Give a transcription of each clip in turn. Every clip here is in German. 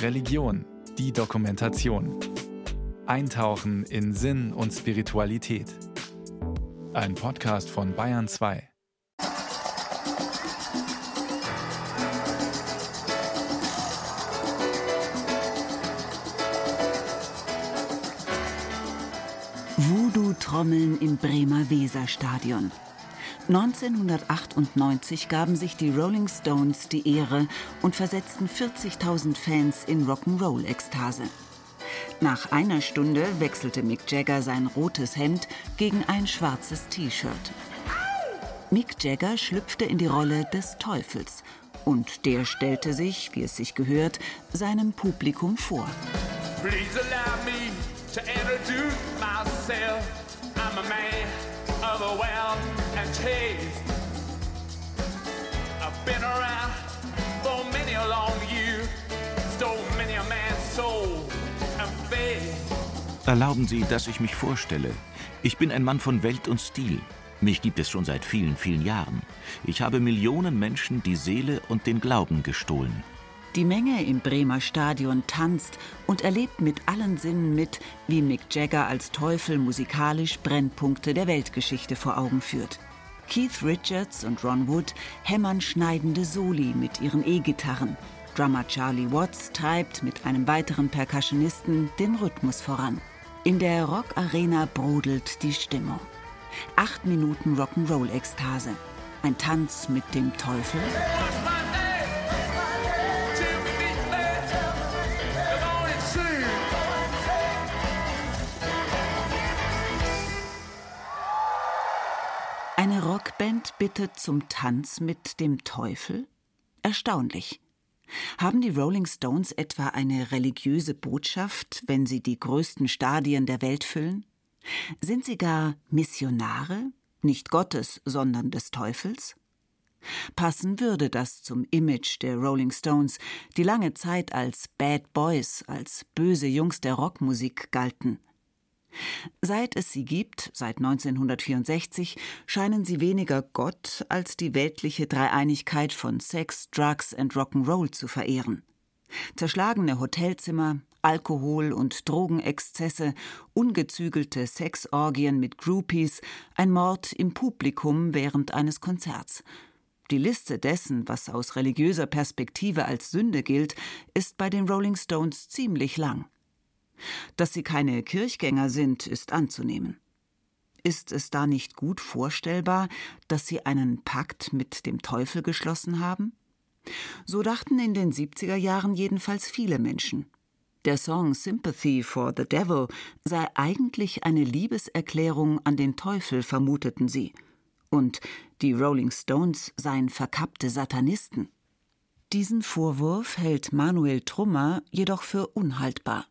Religion, die Dokumentation. Eintauchen in Sinn und Spiritualität. Ein Podcast von Bayern 2. Voodoo-Trommeln im Bremer Weserstadion. 1998 gaben sich die Rolling Stones die Ehre und versetzten 40.000 Fans in Rock'n'Roll-Ekstase. Nach einer Stunde wechselte Mick Jagger sein rotes Hemd gegen ein schwarzes T-Shirt. Mick Jagger schlüpfte in die Rolle des Teufels und der stellte sich, wie es sich gehört, seinem Publikum vor. Please allow me to introduce myself. I'm a man of and taste. I've been around for many a long year, stole many a man's soul and faith. Erlauben Sie, dass ich mich vorstelle. Ich bin ein Mann von Welt und Stil. Mich gibt es schon seit vielen, vielen Jahren. Ich habe Millionen Menschen die Seele und den Glauben gestohlen. Die Menge im Bremer Stadion tanzt und erlebt mit allen Sinnen mit, wie Mick Jagger als Teufel musikalisch Brennpunkte der Weltgeschichte vor Augen führt. Keith Richards und Ron Wood hämmern schneidende Soli mit ihren E-Gitarren. Drummer Charlie Watts treibt mit einem weiteren Percussionisten den Rhythmus voran. In der Rock-Arena brodelt die Stimmung. Acht Minuten Rock'n'Roll-Ekstase. Ein Tanz mit dem Teufel. Rockband bittet zum Tanz mit dem Teufel? Erstaunlich. Haben die Rolling Stones etwa eine religiöse Botschaft, wenn sie die größten Stadien der Welt füllen? Sind sie gar Missionare, nicht Gottes, sondern des Teufels? Passen würde das zum Image der Rolling Stones, die lange Zeit als Bad Boys, als böse Jungs der Rockmusik galten. Seit es sie gibt, seit 1964, scheinen sie weniger Gott als die weltliche Dreieinigkeit von Sex, Drugs and Rock'n'Roll zu verehren. Zerschlagene Hotelzimmer, Alkohol- und Drogenexzesse, ungezügelte Sexorgien mit Groupies, ein Mord im Publikum während eines Konzerts. Die Liste dessen, was aus religiöser Perspektive als Sünde gilt, ist bei den Rolling Stones ziemlich lang. Dass sie keine Kirchgänger sind, ist anzunehmen. Ist es da nicht gut vorstellbar, dass sie einen Pakt mit dem Teufel geschlossen haben? So dachten in den 70er Jahren jedenfalls viele Menschen. Der Song Sympathy for the Devil sei eigentlich eine Liebeserklärung an den Teufel, vermuteten sie. Und die Rolling Stones seien verkappte Satanisten. Diesen Vorwurf hält Manuel Trummer jedoch für unhaltbar.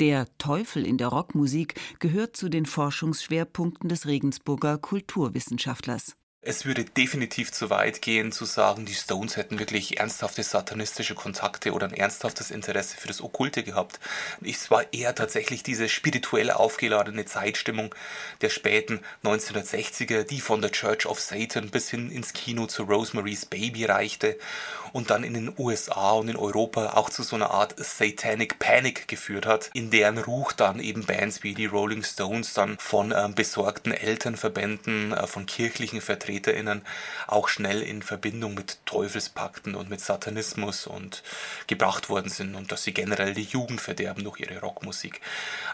Der Teufel in der Rockmusik gehört zu den Forschungsschwerpunkten des Regensburger Kulturwissenschaftlers. Es würde definitiv zu weit gehen, zu sagen, die Stones hätten wirklich ernsthafte satanistische Kontakte oder ein ernsthaftes Interesse für das Okkulte gehabt. Es war eher tatsächlich diese spirituell aufgeladene Zeitstimmung der späten 1960er, die von der Church of Satan bis hin ins Kino zu Rosemary's Baby reichte und dann in den USA und in Europa auch zu so einer Art Satanic Panic geführt hat, in deren Ruch dann eben Bands wie die Rolling Stones dann von ähm, besorgten Elternverbänden, äh, von kirchlichen Vertretern, VertreterInnen auch schnell in Verbindung mit Teufelspakten und mit Satanismus und gebracht worden sind und dass sie generell die Jugend verderben durch ihre Rockmusik.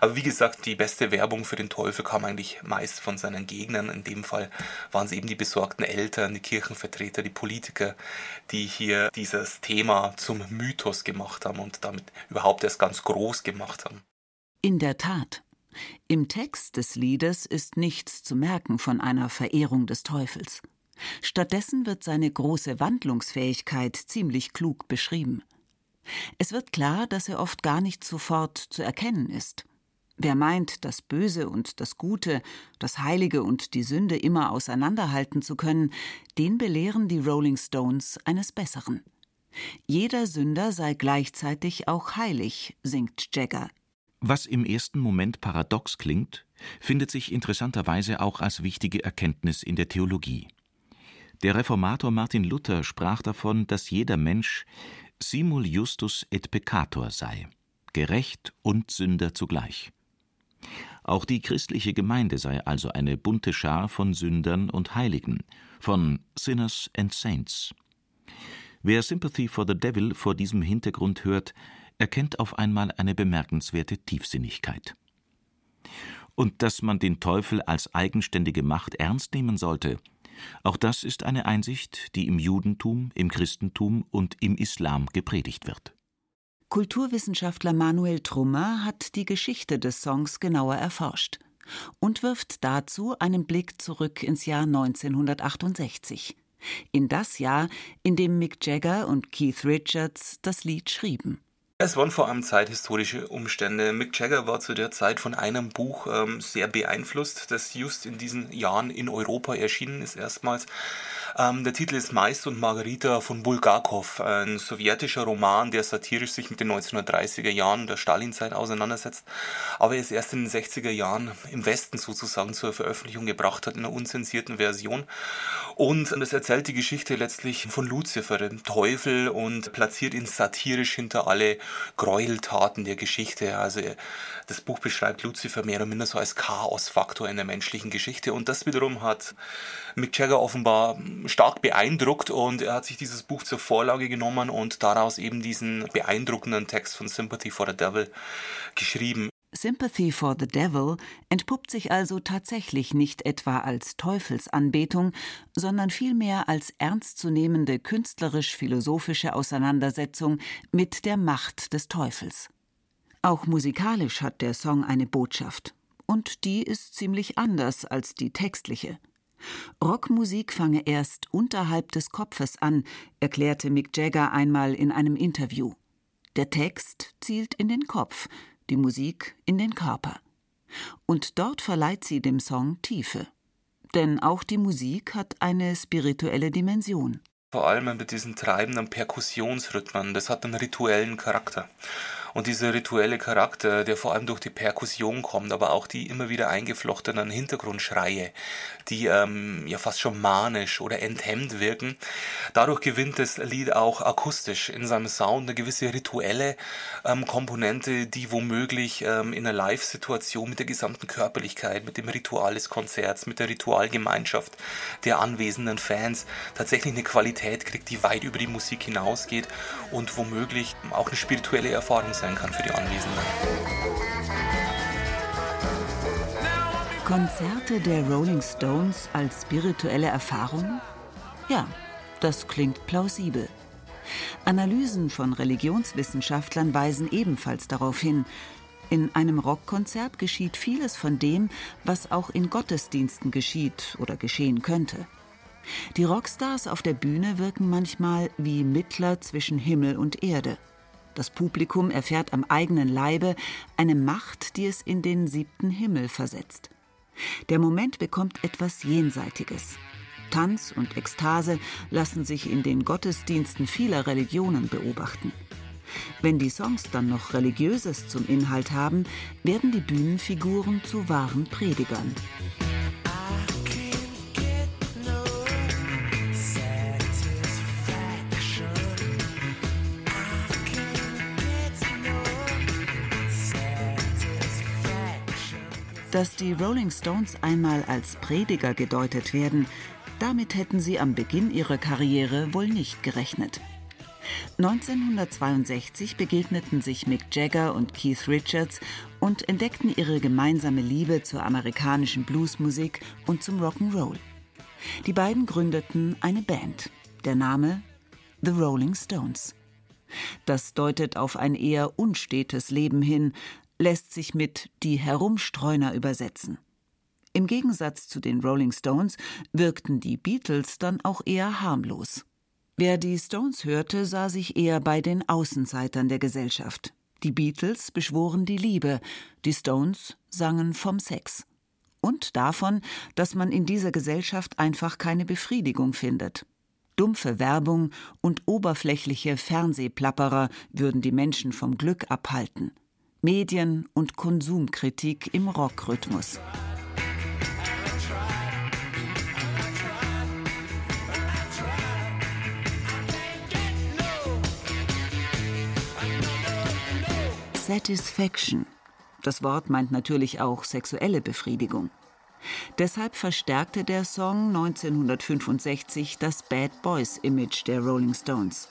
Aber wie gesagt, die beste Werbung für den Teufel kam eigentlich meist von seinen Gegnern. In dem Fall waren es eben die besorgten Eltern, die Kirchenvertreter, die Politiker, die hier dieses Thema zum Mythos gemacht haben und damit überhaupt erst ganz groß gemacht haben. In der Tat. Im Text des Liedes ist nichts zu merken von einer Verehrung des Teufels. Stattdessen wird seine große Wandlungsfähigkeit ziemlich klug beschrieben. Es wird klar, dass er oft gar nicht sofort zu erkennen ist. Wer meint, das Böse und das Gute, das Heilige und die Sünde immer auseinanderhalten zu können, den belehren die Rolling Stones eines Besseren. Jeder Sünder sei gleichzeitig auch heilig, singt Jagger was im ersten Moment paradox klingt, findet sich interessanterweise auch als wichtige Erkenntnis in der Theologie. Der Reformator Martin Luther sprach davon, dass jeder Mensch simul justus et peccator sei, gerecht und Sünder zugleich. Auch die christliche Gemeinde sei also eine bunte Schar von Sündern und Heiligen, von Sinners and Saints. Wer Sympathy for the Devil vor diesem Hintergrund hört, erkennt auf einmal eine bemerkenswerte Tiefsinnigkeit. Und dass man den Teufel als eigenständige Macht ernst nehmen sollte, auch das ist eine Einsicht, die im Judentum, im Christentum und im Islam gepredigt wird. Kulturwissenschaftler Manuel Trummer hat die Geschichte des Songs genauer erforscht und wirft dazu einen Blick zurück ins Jahr 1968. In das Jahr, in dem Mick Jagger und Keith Richards das Lied schrieben. Es waren vor allem zeithistorische Umstände. Mick Jagger war zu der Zeit von einem Buch ähm, sehr beeinflusst, das just in diesen Jahren in Europa erschienen ist erstmals. Ähm, der Titel ist Meist und Margarita von Bulgakov, ein sowjetischer Roman, der satirisch sich mit den 1930er Jahren der Stalinzeit auseinandersetzt, aber es erst in den 60er Jahren im Westen sozusagen zur Veröffentlichung gebracht hat in einer unzensierten Version. Und es erzählt die Geschichte letztlich von Luzifer, dem Teufel, und platziert ihn satirisch hinter alle Gräueltaten der Geschichte. Also das Buch beschreibt Luzifer mehr oder minder so als Chaosfaktor in der menschlichen Geschichte. Und das wiederum hat Mick Jagger offenbar stark beeindruckt und er hat sich dieses Buch zur Vorlage genommen und daraus eben diesen beeindruckenden Text von Sympathy for the Devil geschrieben. Sympathy for the Devil entpuppt sich also tatsächlich nicht etwa als Teufelsanbetung, sondern vielmehr als ernstzunehmende künstlerisch-philosophische Auseinandersetzung mit der Macht des Teufels. Auch musikalisch hat der Song eine Botschaft, und die ist ziemlich anders als die textliche. Rockmusik fange erst unterhalb des Kopfes an, erklärte Mick Jagger einmal in einem Interview. Der Text zielt in den Kopf, die Musik in den Körper. Und dort verleiht sie dem Song Tiefe. Denn auch die Musik hat eine spirituelle Dimension. Vor allem mit diesen treibenden Perkussionsrhythmen, das hat einen rituellen Charakter. Und dieser rituelle Charakter, der vor allem durch die Perkussion kommt, aber auch die immer wieder eingeflochtenen Hintergrundschreie, die ähm, ja fast schon manisch oder enthemmt wirken, dadurch gewinnt das Lied auch akustisch in seinem Sound eine gewisse rituelle ähm, Komponente, die womöglich ähm, in einer Live-Situation mit der gesamten Körperlichkeit, mit dem Ritual des Konzerts, mit der Ritualgemeinschaft der anwesenden Fans tatsächlich eine Qualität kriegt, die weit über die Musik hinausgeht und womöglich auch eine spirituelle Erfahrung sein kann für die Anwesenden. Konzerte der Rolling Stones als spirituelle Erfahrung? Ja, das klingt plausibel. Analysen von Religionswissenschaftlern weisen ebenfalls darauf hin. In einem Rockkonzert geschieht vieles von dem, was auch in Gottesdiensten geschieht oder geschehen könnte. Die Rockstars auf der Bühne wirken manchmal wie Mittler zwischen Himmel und Erde. Das Publikum erfährt am eigenen Leibe eine Macht, die es in den siebten Himmel versetzt. Der Moment bekommt etwas Jenseitiges. Tanz und Ekstase lassen sich in den Gottesdiensten vieler Religionen beobachten. Wenn die Songs dann noch Religiöses zum Inhalt haben, werden die Bühnenfiguren zu wahren Predigern. Dass die Rolling Stones einmal als Prediger gedeutet werden, damit hätten sie am Beginn ihrer Karriere wohl nicht gerechnet. 1962 begegneten sich Mick Jagger und Keith Richards und entdeckten ihre gemeinsame Liebe zur amerikanischen Bluesmusik und zum Rock'n'Roll. Die beiden gründeten eine Band. Der Name The Rolling Stones. Das deutet auf ein eher unstetes Leben hin, lässt sich mit die Herumstreuner übersetzen. Im Gegensatz zu den Rolling Stones wirkten die Beatles dann auch eher harmlos. Wer die Stones hörte, sah sich eher bei den Außenseitern der Gesellschaft. Die Beatles beschworen die Liebe, die Stones sangen vom Sex. Und davon, dass man in dieser Gesellschaft einfach keine Befriedigung findet. Dumpfe Werbung und oberflächliche Fernsehplapperer würden die Menschen vom Glück abhalten. Medien- und Konsumkritik im Rockrhythmus. Satisfaction. Das Wort meint natürlich auch sexuelle Befriedigung. Deshalb verstärkte der Song 1965 das Bad Boys Image der Rolling Stones.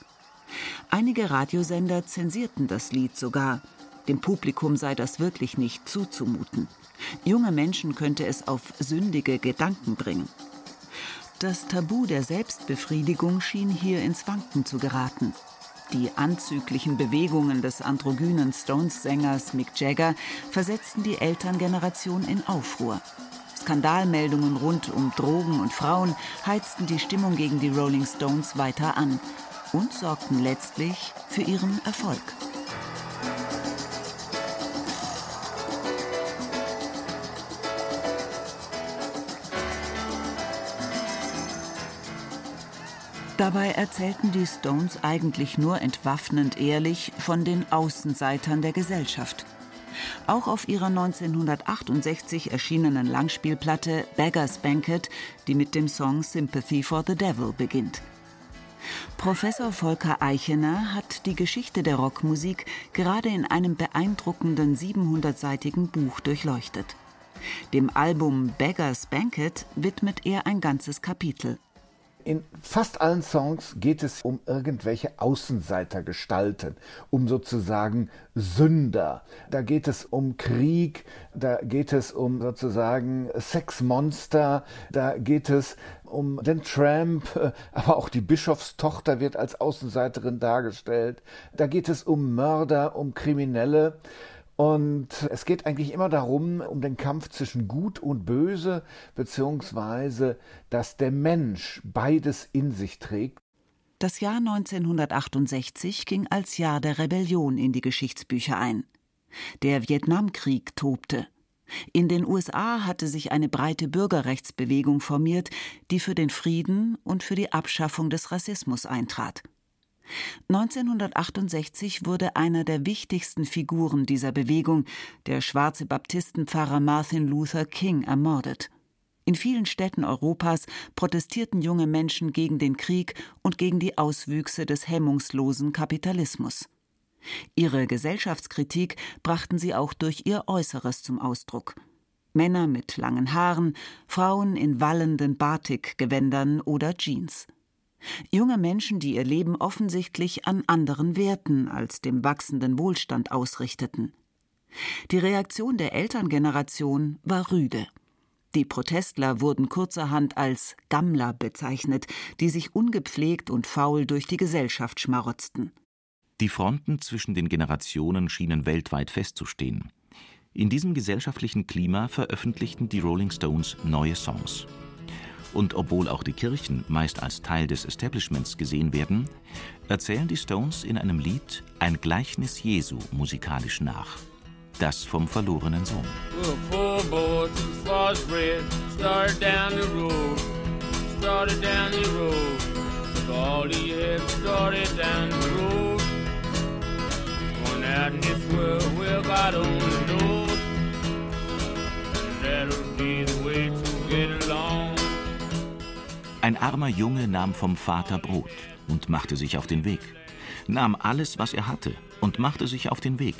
Einige Radiosender zensierten das Lied sogar. Dem Publikum sei das wirklich nicht zuzumuten. Junge Menschen könnte es auf sündige Gedanken bringen. Das Tabu der Selbstbefriedigung schien hier ins Wanken zu geraten. Die anzüglichen Bewegungen des androgynen Stones-Sängers Mick Jagger versetzten die Elterngeneration in Aufruhr. Skandalmeldungen rund um Drogen und Frauen heizten die Stimmung gegen die Rolling Stones weiter an und sorgten letztlich für ihren Erfolg. Dabei erzählten die Stones eigentlich nur entwaffnend ehrlich von den Außenseitern der Gesellschaft. Auch auf ihrer 1968 erschienenen Langspielplatte Beggar's Banquet, die mit dem Song Sympathy for the Devil beginnt. Professor Volker Eichener hat die Geschichte der Rockmusik gerade in einem beeindruckenden 700-seitigen Buch durchleuchtet. Dem Album Beggar's Banquet widmet er ein ganzes Kapitel. In fast allen Songs geht es um irgendwelche Außenseitergestalten, um sozusagen Sünder. Da geht es um Krieg, da geht es um sozusagen Sexmonster, da geht es um den Tramp, aber auch die Bischofstochter wird als Außenseiterin dargestellt. Da geht es um Mörder, um Kriminelle. Und es geht eigentlich immer darum, um den Kampf zwischen Gut und Böse, beziehungsweise, dass der Mensch beides in sich trägt. Das Jahr 1968 ging als Jahr der Rebellion in die Geschichtsbücher ein. Der Vietnamkrieg tobte. In den USA hatte sich eine breite Bürgerrechtsbewegung formiert, die für den Frieden und für die Abschaffung des Rassismus eintrat. 1968 wurde einer der wichtigsten Figuren dieser Bewegung, der schwarze Baptistenpfarrer Martin Luther King, ermordet. In vielen Städten Europas protestierten junge Menschen gegen den Krieg und gegen die Auswüchse des hemmungslosen Kapitalismus. Ihre Gesellschaftskritik brachten sie auch durch ihr Äußeres zum Ausdruck. Männer mit langen Haaren, Frauen in wallenden Batik-Gewändern oder Jeans. Junge Menschen, die ihr Leben offensichtlich an anderen Werten als dem wachsenden Wohlstand ausrichteten. Die Reaktion der Elterngeneration war rüde. Die Protestler wurden kurzerhand als Gammler bezeichnet, die sich ungepflegt und faul durch die Gesellschaft schmarotzten. Die Fronten zwischen den Generationen schienen weltweit festzustehen. In diesem gesellschaftlichen Klima veröffentlichten die Rolling Stones neue Songs. Und obwohl auch die Kirchen meist als Teil des Establishments gesehen werden, erzählen die Stones in einem Lied ein Gleichnis Jesu musikalisch nach. Das vom verlorenen Sohn. That'll armer Junge nahm vom Vater Brot und machte sich auf den Weg, nahm alles, was er hatte, und machte sich auf den Weg.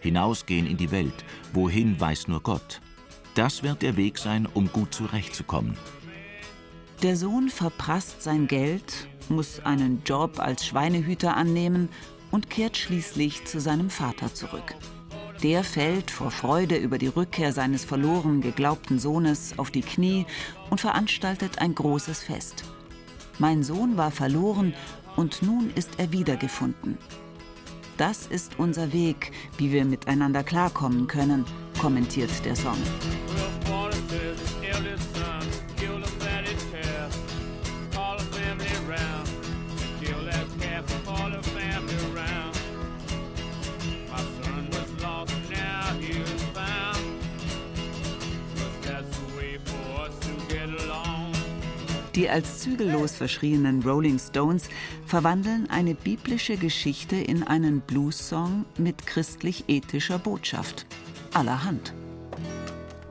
Hinausgehen in die Welt, wohin weiß nur Gott. Das wird der Weg sein, um gut zurechtzukommen. Der Sohn verprasst sein Geld, muss einen Job als Schweinehüter annehmen und kehrt schließlich zu seinem Vater zurück. Der fällt vor Freude über die Rückkehr seines verloren geglaubten Sohnes auf die Knie und veranstaltet ein großes Fest. Mein Sohn war verloren und nun ist er wiedergefunden. Das ist unser Weg, wie wir miteinander klarkommen können, kommentiert der Song. Die als zügellos verschrienen Rolling Stones verwandeln eine biblische Geschichte in einen Blues-Song mit christlich-ethischer Botschaft. Allerhand.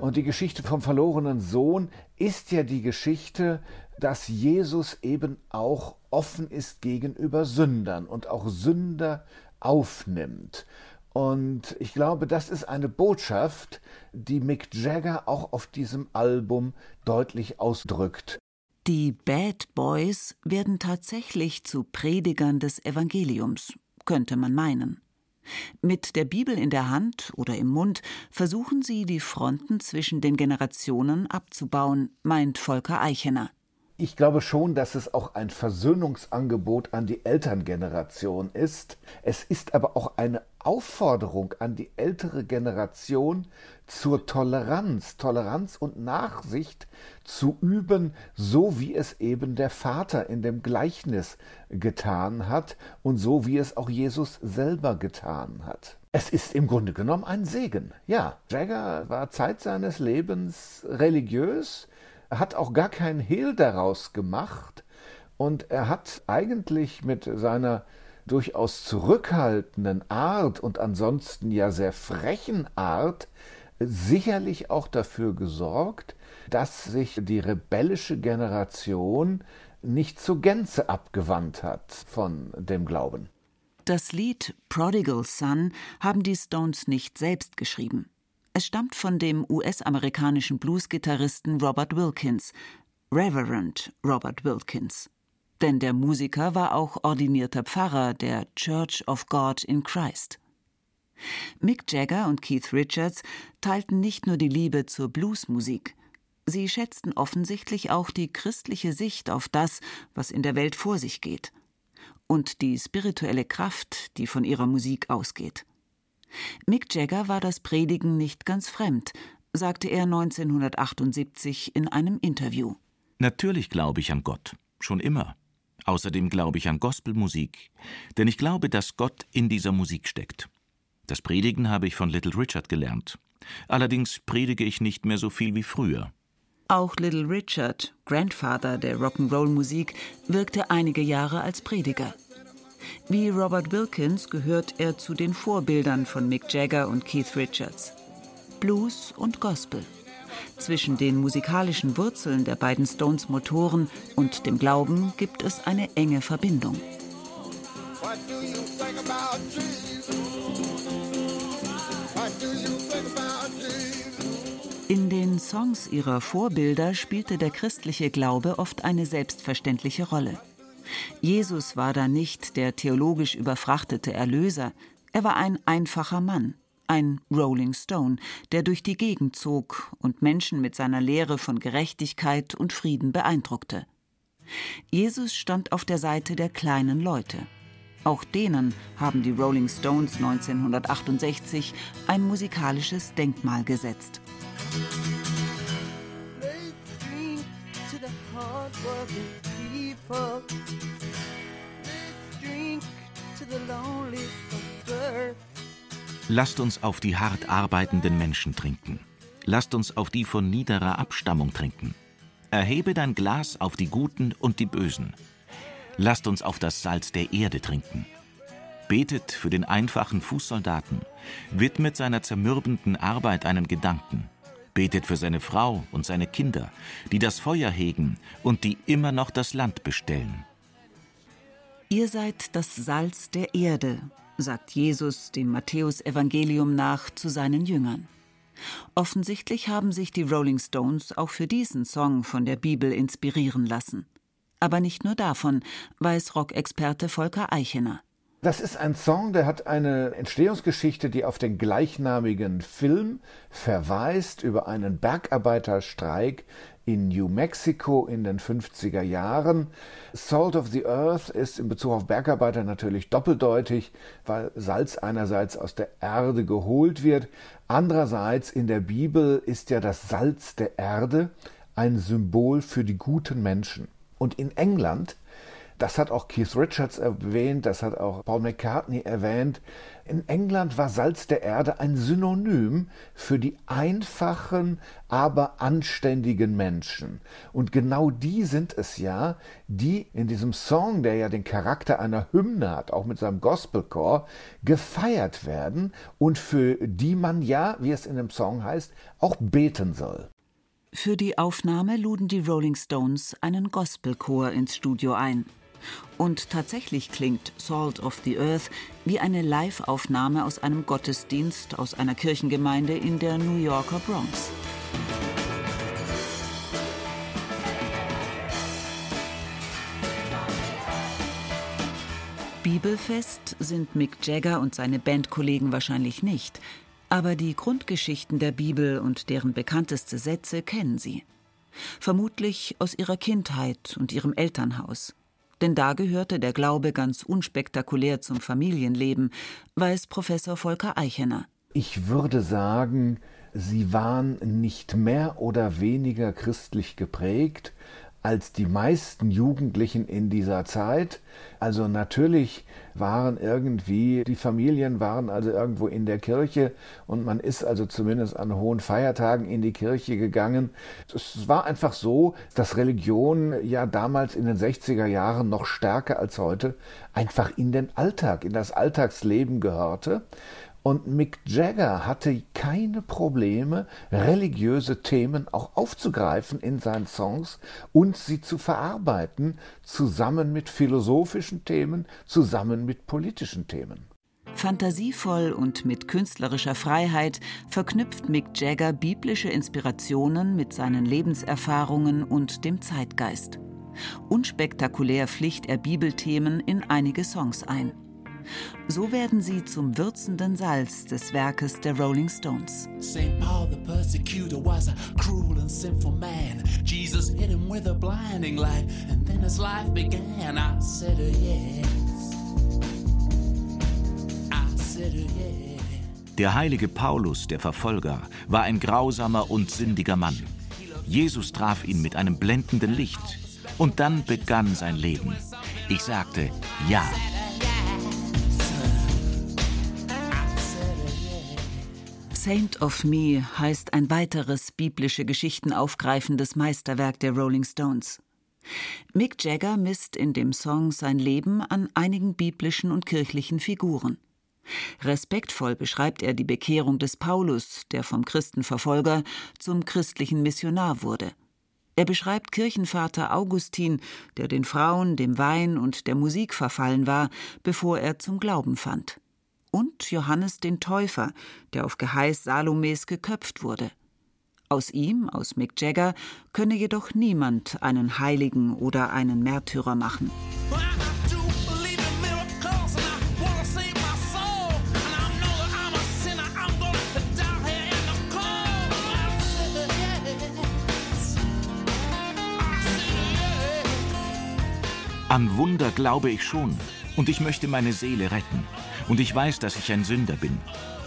Und die Geschichte vom verlorenen Sohn ist ja die Geschichte, dass Jesus eben auch offen ist gegenüber Sündern und auch Sünder aufnimmt. Und ich glaube, das ist eine Botschaft, die Mick Jagger auch auf diesem Album deutlich ausdrückt. Die Bad Boys werden tatsächlich zu Predigern des Evangeliums, könnte man meinen. Mit der Bibel in der Hand oder im Mund versuchen sie, die Fronten zwischen den Generationen abzubauen, meint Volker Eichener. Ich glaube schon, dass es auch ein Versöhnungsangebot an die Elterngeneration ist. Es ist aber auch eine Aufforderung an die ältere Generation zur Toleranz, Toleranz und Nachsicht zu üben, so wie es eben der Vater in dem Gleichnis getan hat und so wie es auch Jesus selber getan hat. Es ist im Grunde genommen ein Segen. Ja, Jagger war Zeit seines Lebens religiös, hat auch gar kein Hehl daraus gemacht und er hat eigentlich mit seiner durchaus zurückhaltenden Art und ansonsten ja sehr frechen Art sicherlich auch dafür gesorgt, dass sich die rebellische Generation nicht zur Gänze abgewandt hat von dem Glauben. Das Lied Prodigal Son haben die Stones nicht selbst geschrieben. Es stammt von dem US-amerikanischen Bluesgitarristen Robert Wilkins, Reverend Robert Wilkins. Denn der Musiker war auch ordinierter Pfarrer der Church of God in Christ. Mick Jagger und Keith Richards teilten nicht nur die Liebe zur Bluesmusik, sie schätzten offensichtlich auch die christliche Sicht auf das, was in der Welt vor sich geht, und die spirituelle Kraft, die von ihrer Musik ausgeht. Mick Jagger war das Predigen nicht ganz fremd, sagte er 1978 in einem Interview. Natürlich glaube ich an Gott, schon immer. Außerdem glaube ich an Gospelmusik, denn ich glaube, dass Gott in dieser Musik steckt. Das Predigen habe ich von Little Richard gelernt. Allerdings predige ich nicht mehr so viel wie früher. Auch Little Richard, Grandfather der Rock'n'Roll-Musik, wirkte einige Jahre als Prediger. Wie Robert Wilkins gehört er zu den Vorbildern von Mick Jagger und Keith Richards. Blues und Gospel. Zwischen den musikalischen Wurzeln der beiden Stones-Motoren und dem Glauben gibt es eine enge Verbindung. In den Songs ihrer Vorbilder spielte der christliche Glaube oft eine selbstverständliche Rolle. Jesus war da nicht der theologisch überfrachtete Erlöser, er war ein einfacher Mann, ein Rolling Stone, der durch die Gegend zog und Menschen mit seiner Lehre von Gerechtigkeit und Frieden beeindruckte. Jesus stand auf der Seite der kleinen Leute. Auch denen haben die Rolling Stones 1968 ein musikalisches Denkmal gesetzt. Lasst uns auf die hart arbeitenden Menschen trinken. Lasst uns auf die von niederer Abstammung trinken. Erhebe dein Glas auf die Guten und die Bösen. Lasst uns auf das Salz der Erde trinken. Betet für den einfachen Fußsoldaten, widmet seiner zermürbenden Arbeit einen Gedanken. Betet für seine Frau und seine Kinder, die das Feuer hegen und die immer noch das Land bestellen. Ihr seid das Salz der Erde, sagt Jesus dem Matthäusevangelium nach zu seinen Jüngern. Offensichtlich haben sich die Rolling Stones auch für diesen Song von der Bibel inspirieren lassen. Aber nicht nur davon, weiß Rockexperte Volker Eichener. Das ist ein Song, der hat eine Entstehungsgeschichte, die auf den gleichnamigen Film verweist über einen Bergarbeiterstreik in New Mexico in den 50er Jahren. Salt of the Earth ist in Bezug auf Bergarbeiter natürlich doppeldeutig, weil Salz einerseits aus der Erde geholt wird, andererseits in der Bibel ist ja das Salz der Erde ein Symbol für die guten Menschen. Und in England das hat auch Keith Richards erwähnt, das hat auch Paul McCartney erwähnt. In England war Salz der Erde ein Synonym für die einfachen, aber anständigen Menschen. Und genau die sind es ja, die in diesem Song, der ja den Charakter einer Hymne hat, auch mit seinem Gospelchor, gefeiert werden und für die man ja, wie es in dem Song heißt, auch beten soll. Für die Aufnahme luden die Rolling Stones einen Gospelchor ins Studio ein. Und tatsächlich klingt Salt of the Earth wie eine Live-Aufnahme aus einem Gottesdienst aus einer Kirchengemeinde in der New Yorker Bronx. Bibelfest sind Mick Jagger und seine Bandkollegen wahrscheinlich nicht, aber die Grundgeschichten der Bibel und deren bekannteste Sätze kennen sie. Vermutlich aus ihrer Kindheit und ihrem Elternhaus. Denn da gehörte der Glaube ganz unspektakulär zum Familienleben, weiß Professor Volker Eichener. Ich würde sagen, sie waren nicht mehr oder weniger christlich geprägt, als die meisten Jugendlichen in dieser Zeit. Also natürlich waren irgendwie, die Familien waren also irgendwo in der Kirche und man ist also zumindest an hohen Feiertagen in die Kirche gegangen. Es war einfach so, dass Religion ja damals in den 60er Jahren noch stärker als heute einfach in den Alltag, in das Alltagsleben gehörte. Und Mick Jagger hatte keine Probleme, religiöse Themen auch aufzugreifen in seinen Songs und sie zu verarbeiten, zusammen mit philosophischen Themen, zusammen mit politischen Themen. Fantasievoll und mit künstlerischer Freiheit verknüpft Mick Jagger biblische Inspirationen mit seinen Lebenserfahrungen und dem Zeitgeist. Unspektakulär pflicht er Bibelthemen in einige Songs ein. So werden sie zum würzenden Salz des Werkes der Rolling Stones. St. Paul the persecutor was a cruel and sinful man. Jesus hit him with a blinding light and then his life began. I said yes. I said yes. Der heilige Paulus, der Verfolger, war ein grausamer und sündiger Mann. Jesus traf ihn mit einem blendenden Licht. Und dann begann sein Leben. Ich sagte, ja. Saint of Me heißt ein weiteres biblische Geschichten aufgreifendes Meisterwerk der Rolling Stones. Mick Jagger misst in dem Song sein Leben an einigen biblischen und kirchlichen Figuren. Respektvoll beschreibt er die Bekehrung des Paulus, der vom Christenverfolger zum christlichen Missionar wurde. Er beschreibt Kirchenvater Augustin, der den Frauen, dem Wein und der Musik verfallen war, bevor er zum Glauben fand und Johannes den Täufer, der auf Geheiß Salomes geköpft wurde. Aus ihm, aus Mick Jagger, könne jedoch niemand einen Heiligen oder einen Märtyrer machen. An Wunder glaube ich schon, und ich möchte meine Seele retten. Und ich weiß, dass ich ein Sünder bin.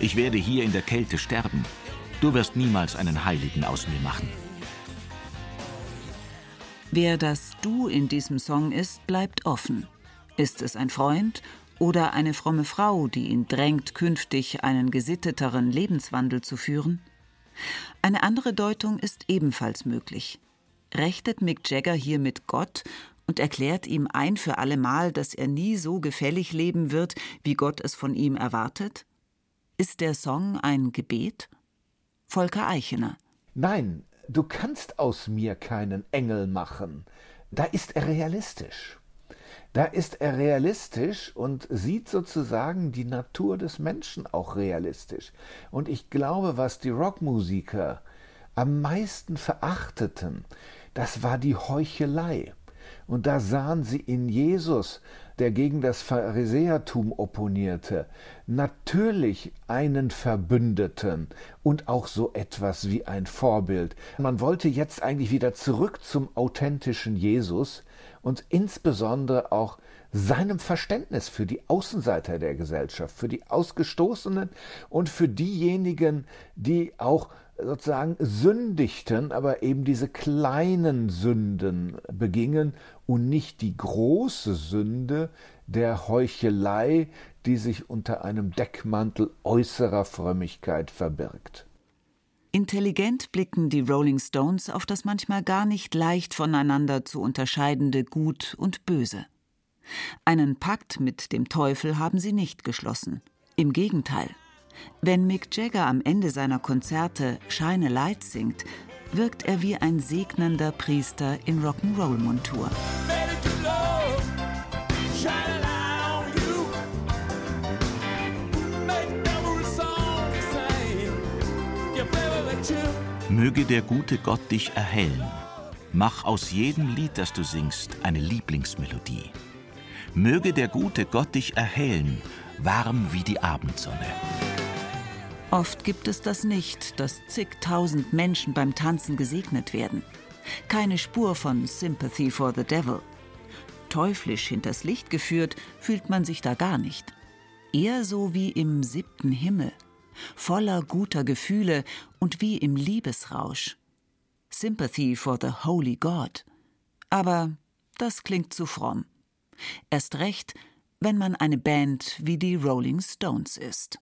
Ich werde hier in der Kälte sterben. Du wirst niemals einen Heiligen aus mir machen. Wer das Du in diesem Song ist, bleibt offen. Ist es ein Freund oder eine fromme Frau, die ihn drängt, künftig einen gesitteteren Lebenswandel zu führen? Eine andere Deutung ist ebenfalls möglich. Rechtet Mick Jagger hier mit Gott und erklärt ihm ein für allemal, dass er nie so gefällig leben wird, wie Gott es von ihm erwartet? Ist der Song ein Gebet? Volker Eichener. Nein, du kannst aus mir keinen Engel machen. Da ist er realistisch. Da ist er realistisch und sieht sozusagen die Natur des Menschen auch realistisch. Und ich glaube, was die Rockmusiker am meisten verachteten, das war die Heuchelei. Und da sahen sie in Jesus, der gegen das Pharisäertum opponierte, natürlich einen Verbündeten und auch so etwas wie ein Vorbild. Man wollte jetzt eigentlich wieder zurück zum authentischen Jesus und insbesondere auch seinem Verständnis für die Außenseiter der Gesellschaft, für die Ausgestoßenen und für diejenigen, die auch sozusagen sündigten, aber eben diese kleinen Sünden begingen und nicht die große Sünde der Heuchelei, die sich unter einem Deckmantel äußerer Frömmigkeit verbirgt. Intelligent blicken die Rolling Stones auf das manchmal gar nicht leicht voneinander zu unterscheidende Gut und Böse. Einen Pakt mit dem Teufel haben sie nicht geschlossen. Im Gegenteil. Wenn Mick Jagger am Ende seiner Konzerte Shine a Light singt, wirkt er wie ein segnender Priester in Rock'n'Roll-Montur. Möge der gute Gott dich erhellen. Mach aus jedem Lied, das du singst, eine Lieblingsmelodie. Möge der gute Gott dich erhellen, warm wie die Abendsonne. Oft gibt es das nicht, dass zigtausend Menschen beim Tanzen gesegnet werden. Keine Spur von Sympathy for the Devil. Teuflisch hinters Licht geführt, fühlt man sich da gar nicht. Eher so wie im siebten Himmel, voller guter Gefühle und wie im Liebesrausch. Sympathy for the Holy God. Aber das klingt zu fromm. Erst recht, wenn man eine Band wie die Rolling Stones ist.